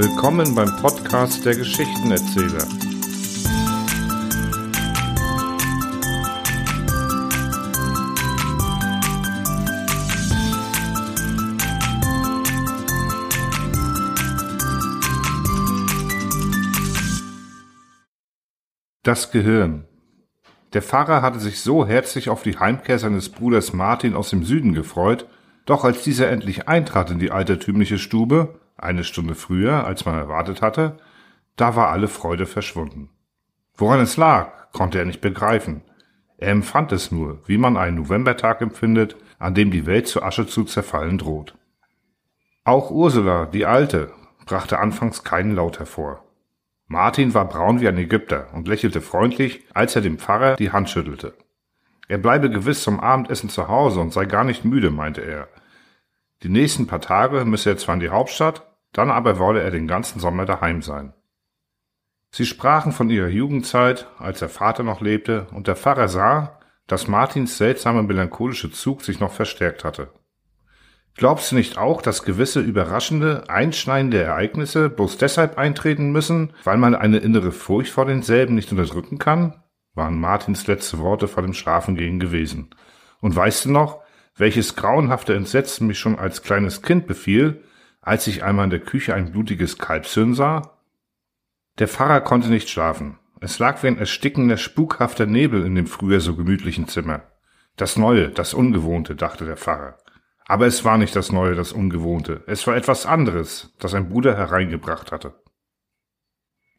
Willkommen beim Podcast der Geschichtenerzähler. Das Gehirn. Der Pfarrer hatte sich so herzlich auf die Heimkehr seines Bruders Martin aus dem Süden gefreut, doch als dieser endlich eintrat in die altertümliche Stube, eine Stunde früher, als man erwartet hatte, da war alle Freude verschwunden. Woran es lag, konnte er nicht begreifen. Er empfand es nur, wie man einen Novembertag empfindet, an dem die Welt zu Asche zu zerfallen droht. Auch Ursula, die Alte, brachte anfangs keinen Laut hervor. Martin war braun wie ein Ägypter und lächelte freundlich, als er dem Pfarrer die Hand schüttelte. Er bleibe gewiss zum Abendessen zu Hause und sei gar nicht müde, meinte er. Die nächsten paar Tage müsse er zwar in die Hauptstadt, dann aber wolle er den ganzen Sommer daheim sein. Sie sprachen von ihrer Jugendzeit, als der Vater noch lebte, und der Pfarrer sah, dass Martins seltsame melancholische Zug sich noch verstärkt hatte. Glaubst du nicht auch, dass gewisse überraschende, einschneidende Ereignisse bloß deshalb eintreten müssen, weil man eine innere Furcht vor denselben nicht unterdrücken kann? waren Martins letzte Worte vor dem Schlafengehen gewesen. Und weißt du noch, welches grauenhafte Entsetzen mich schon als kleines Kind befiel, als ich einmal in der Küche ein blutiges Kalbshirn sah? Der Pfarrer konnte nicht schlafen. Es lag wie ein erstickender, spukhafter Nebel in dem früher so gemütlichen Zimmer. Das Neue, das Ungewohnte, dachte der Pfarrer. Aber es war nicht das Neue, das Ungewohnte. Es war etwas anderes, das ein Bruder hereingebracht hatte.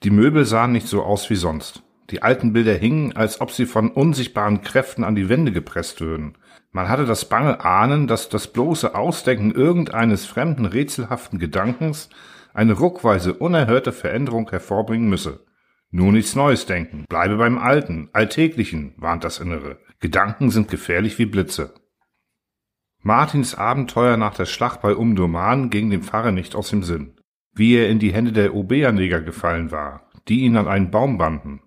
Die Möbel sahen nicht so aus wie sonst. Die alten Bilder hingen, als ob sie von unsichtbaren Kräften an die Wände gepresst würden. Man hatte das bange Ahnen, dass das bloße Ausdenken irgendeines fremden, rätselhaften Gedankens eine ruckweise, unerhörte Veränderung hervorbringen müsse. Nur nichts Neues denken, bleibe beim Alten, Alltäglichen, warnt das Innere. Gedanken sind gefährlich wie Blitze. Martins Abenteuer nach der Schlacht bei Umdurman ging dem Pfarrer nicht aus dem Sinn. Wie er in die Hände der Obeerneger gefallen war, die ihn an einen Baum banden.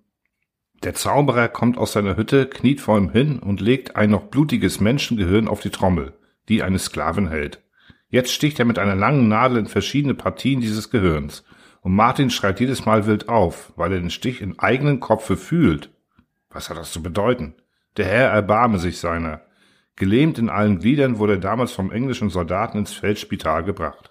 Der Zauberer kommt aus seiner Hütte, kniet vor ihm hin und legt ein noch blutiges Menschengehirn auf die Trommel, die eine Sklavin hält. Jetzt sticht er mit einer langen Nadel in verschiedene Partien dieses Gehirns, und Martin schreit jedes Mal wild auf, weil er den Stich im eigenen Kopfe fühlt. Was hat das zu bedeuten? Der Herr erbarme sich seiner. Gelähmt in allen Gliedern wurde er damals vom englischen Soldaten ins Feldspital gebracht.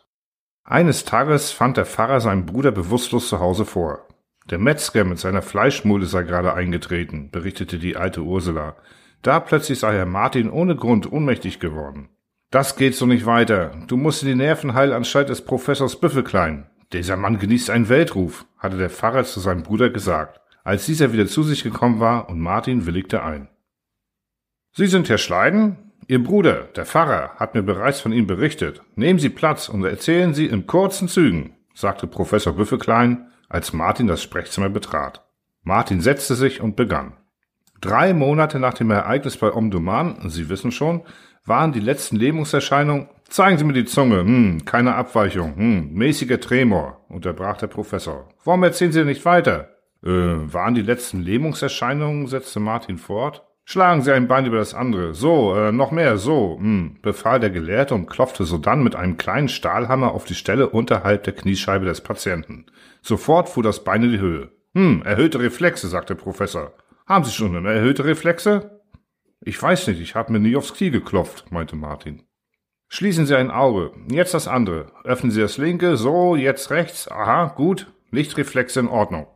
Eines Tages fand der Pfarrer seinen Bruder bewusstlos zu Hause vor. Der Metzger mit seiner Fleischmulde sei gerade eingetreten, berichtete die alte Ursula. Da plötzlich sei Herr Martin ohne Grund ohnmächtig geworden. Das geht so nicht weiter. Du musst in die Nervenheilanstalt des Professors Büffelklein. Dieser Mann genießt einen Weltruf, hatte der Pfarrer zu seinem Bruder gesagt, als dieser wieder zu sich gekommen war und Martin willigte ein. Sie sind Herr Schleiden? Ihr Bruder, der Pfarrer, hat mir bereits von Ihnen berichtet. Nehmen Sie Platz und erzählen Sie in kurzen Zügen, sagte Professor Büffelklein, als Martin das Sprechzimmer betrat. Martin setzte sich und begann. Drei Monate nach dem Ereignis bei Omdurman, Sie wissen schon, waren die letzten Lähmungserscheinungen. Zeigen Sie mir die Zunge. Hm, keine Abweichung. Hm, mäßiger Tremor, unterbrach der Professor. Warum erzählen Sie nicht weiter? Äh, waren die letzten Lähmungserscheinungen, setzte Martin fort. Schlagen Sie ein Bein über das andere. So, äh, noch mehr, so, hm, befahl der Gelehrte und klopfte sodann mit einem kleinen Stahlhammer auf die Stelle unterhalb der Kniescheibe des Patienten. Sofort fuhr das Bein in die Höhe. Hm, erhöhte Reflexe, sagte der Professor. Haben Sie schon eine erhöhte Reflexe? Ich weiß nicht, ich habe mir nie aufs Knie geklopft, meinte Martin. Schließen Sie ein Auge, jetzt das andere. Öffnen Sie das linke, so, jetzt rechts. Aha, gut. Lichtreflexe in Ordnung.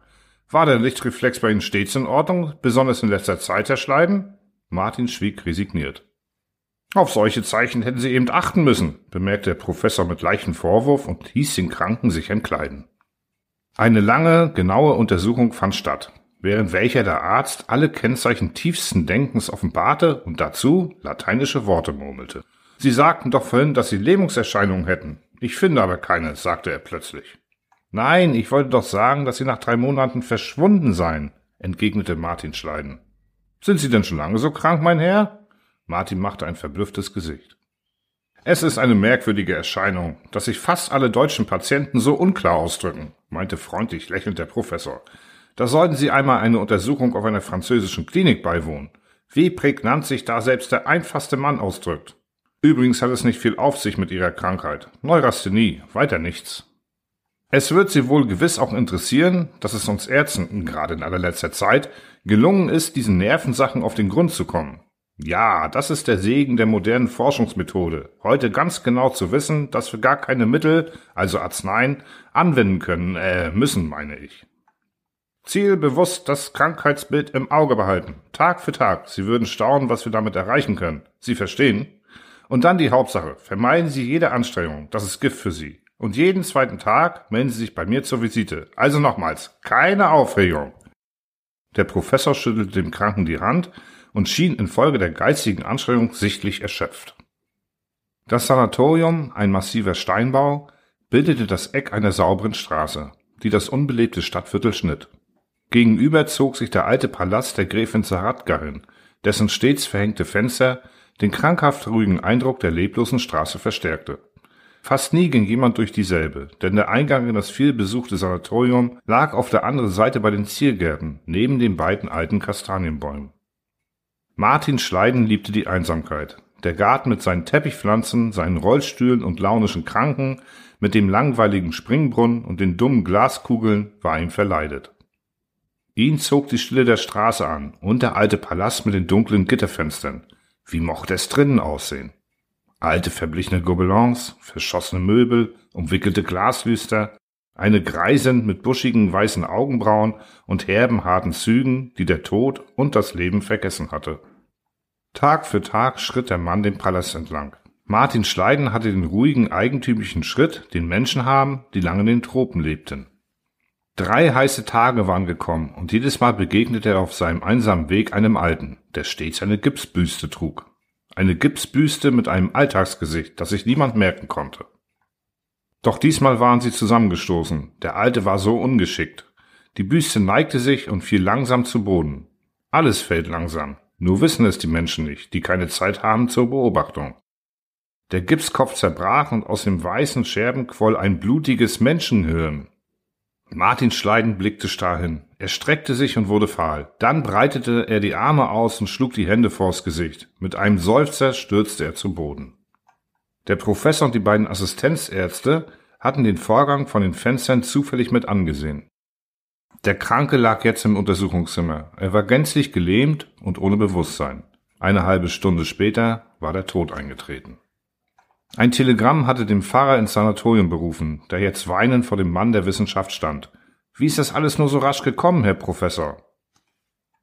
War der Lichtreflex bei Ihnen stets in Ordnung, besonders in letzter Zeit, Herr Schleiden? Martin schwieg resigniert. Auf solche Zeichen hätten Sie eben achten müssen, bemerkte der Professor mit leichtem Vorwurf und hieß den Kranken sich entkleiden. Eine lange, genaue Untersuchung fand statt, während welcher der Arzt alle Kennzeichen tiefsten Denkens offenbarte und dazu lateinische Worte murmelte. Sie sagten doch vorhin, dass Sie Lähmungserscheinungen hätten. Ich finde aber keine, sagte er plötzlich. Nein, ich wollte doch sagen, dass Sie nach drei Monaten verschwunden seien, entgegnete Martin Schleiden. Sind Sie denn schon lange so krank, mein Herr? Martin machte ein verblüfftes Gesicht. Es ist eine merkwürdige Erscheinung, dass sich fast alle deutschen Patienten so unklar ausdrücken, meinte freundlich lächelnd der Professor. Da sollten Sie einmal eine Untersuchung auf einer französischen Klinik beiwohnen. Wie prägnant sich da selbst der einfachste Mann ausdrückt. Übrigens hat es nicht viel auf sich mit Ihrer Krankheit. Neurasthenie, weiter nichts. Es wird Sie wohl gewiss auch interessieren, dass es uns Ärzten, gerade in allerletzter Zeit, gelungen ist, diesen Nervensachen auf den Grund zu kommen. Ja, das ist der Segen der modernen Forschungsmethode, heute ganz genau zu wissen, dass wir gar keine Mittel, also Arzneien, anwenden können, äh, müssen, meine ich. Zielbewusst das Krankheitsbild im Auge behalten, Tag für Tag. Sie würden staunen, was wir damit erreichen können. Sie verstehen? Und dann die Hauptsache. Vermeiden Sie jede Anstrengung. Das ist Gift für Sie. Und jeden zweiten Tag melden Sie sich bei mir zur Visite. Also nochmals, keine Aufregung. Der Professor schüttelte dem Kranken die Hand und schien infolge der geistigen Anstrengung sichtlich erschöpft. Das Sanatorium, ein massiver Steinbau, bildete das Eck einer sauberen Straße, die das unbelebte Stadtviertel schnitt. Gegenüber zog sich der alte Palast der Gräfin Zahradka hin, dessen stets verhängte Fenster den krankhaft ruhigen Eindruck der leblosen Straße verstärkte. Fast nie ging jemand durch dieselbe, denn der Eingang in das vielbesuchte Sanatorium lag auf der anderen Seite bei den Ziergärten, neben den beiden alten Kastanienbäumen. Martin Schleiden liebte die Einsamkeit. Der Garten mit seinen Teppichpflanzen, seinen Rollstühlen und launischen Kranken, mit dem langweiligen Springbrunnen und den dummen Glaskugeln war ihm verleidet. Ihn zog die Stille der Straße an und der alte Palast mit den dunklen Gitterfenstern. Wie mochte es drinnen aussehen? Alte verblichene Gobelins, verschossene Möbel, umwickelte Glaslüster, eine Greisin mit buschigen weißen Augenbrauen und herben harten Zügen, die der Tod und das Leben vergessen hatte. Tag für Tag schritt der Mann den Palast entlang. Martin Schleiden hatte den ruhigen, eigentümlichen Schritt, den Menschen haben, die lange in den Tropen lebten. Drei heiße Tage waren gekommen, und jedes Mal begegnete er auf seinem einsamen Weg einem Alten, der stets eine Gipsbüste trug. Eine Gipsbüste mit einem Alltagsgesicht, das sich niemand merken konnte. Doch diesmal waren sie zusammengestoßen. Der Alte war so ungeschickt. Die Büste neigte sich und fiel langsam zu Boden. Alles fällt langsam. Nur wissen es die Menschen nicht, die keine Zeit haben zur Beobachtung. Der Gipskopf zerbrach und aus dem weißen Scherben quoll ein blutiges Menschenhirn. Martin Schleiden blickte starr hin. Er streckte sich und wurde fahl. Dann breitete er die Arme aus und schlug die Hände vors Gesicht. Mit einem Seufzer stürzte er zu Boden. Der Professor und die beiden Assistenzärzte hatten den Vorgang von den Fenstern zufällig mit angesehen. Der Kranke lag jetzt im Untersuchungszimmer. Er war gänzlich gelähmt und ohne Bewusstsein. Eine halbe Stunde später war der Tod eingetreten. Ein Telegramm hatte den Pfarrer ins Sanatorium berufen, der jetzt weinend vor dem Mann der Wissenschaft stand. Wie ist das alles nur so rasch gekommen, Herr Professor?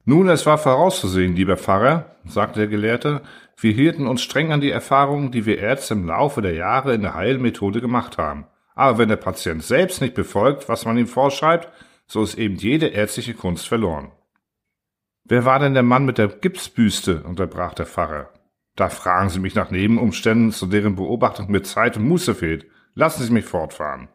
Nun, es war vorauszusehen, lieber Pfarrer, sagte der Gelehrte, wir hielten uns streng an die Erfahrungen, die wir Ärzte im Laufe der Jahre in der Heilmethode gemacht haben. Aber wenn der Patient selbst nicht befolgt, was man ihm vorschreibt, so ist eben jede ärztliche Kunst verloren. Wer war denn der Mann mit der Gipsbüste? unterbrach der Pfarrer. Da fragen Sie mich nach Nebenumständen, zu deren Beobachtung mir Zeit und Muße fehlt. Lassen Sie mich fortfahren.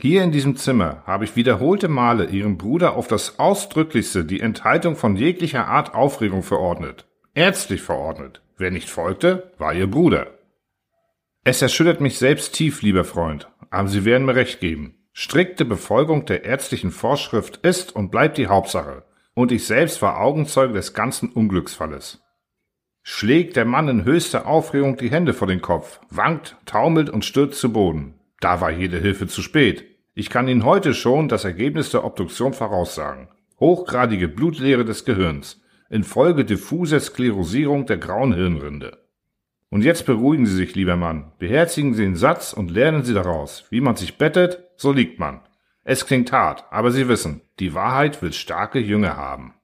Hier in diesem Zimmer habe ich wiederholte Male Ihrem Bruder auf das Ausdrücklichste die Enthaltung von jeglicher Art Aufregung verordnet. Ärztlich verordnet. Wer nicht folgte, war Ihr Bruder. Es erschüttert mich selbst tief, lieber Freund, aber Sie werden mir recht geben. Strikte Befolgung der ärztlichen Vorschrift ist und bleibt die Hauptsache. Und ich selbst war Augenzeuge des ganzen Unglücksfalles schlägt der Mann in höchster Aufregung die Hände vor den Kopf, wankt, taumelt und stürzt zu Boden. Da war jede Hilfe zu spät. Ich kann Ihnen heute schon das Ergebnis der Obduktion voraussagen. Hochgradige Blutleere des Gehirns, infolge diffuser Sklerosierung der grauen Hirnrinde. Und jetzt beruhigen Sie sich, lieber Mann, beherzigen Sie den Satz und lernen Sie daraus. Wie man sich bettet, so liegt man. Es klingt hart, aber Sie wissen, die Wahrheit will starke Jünger haben.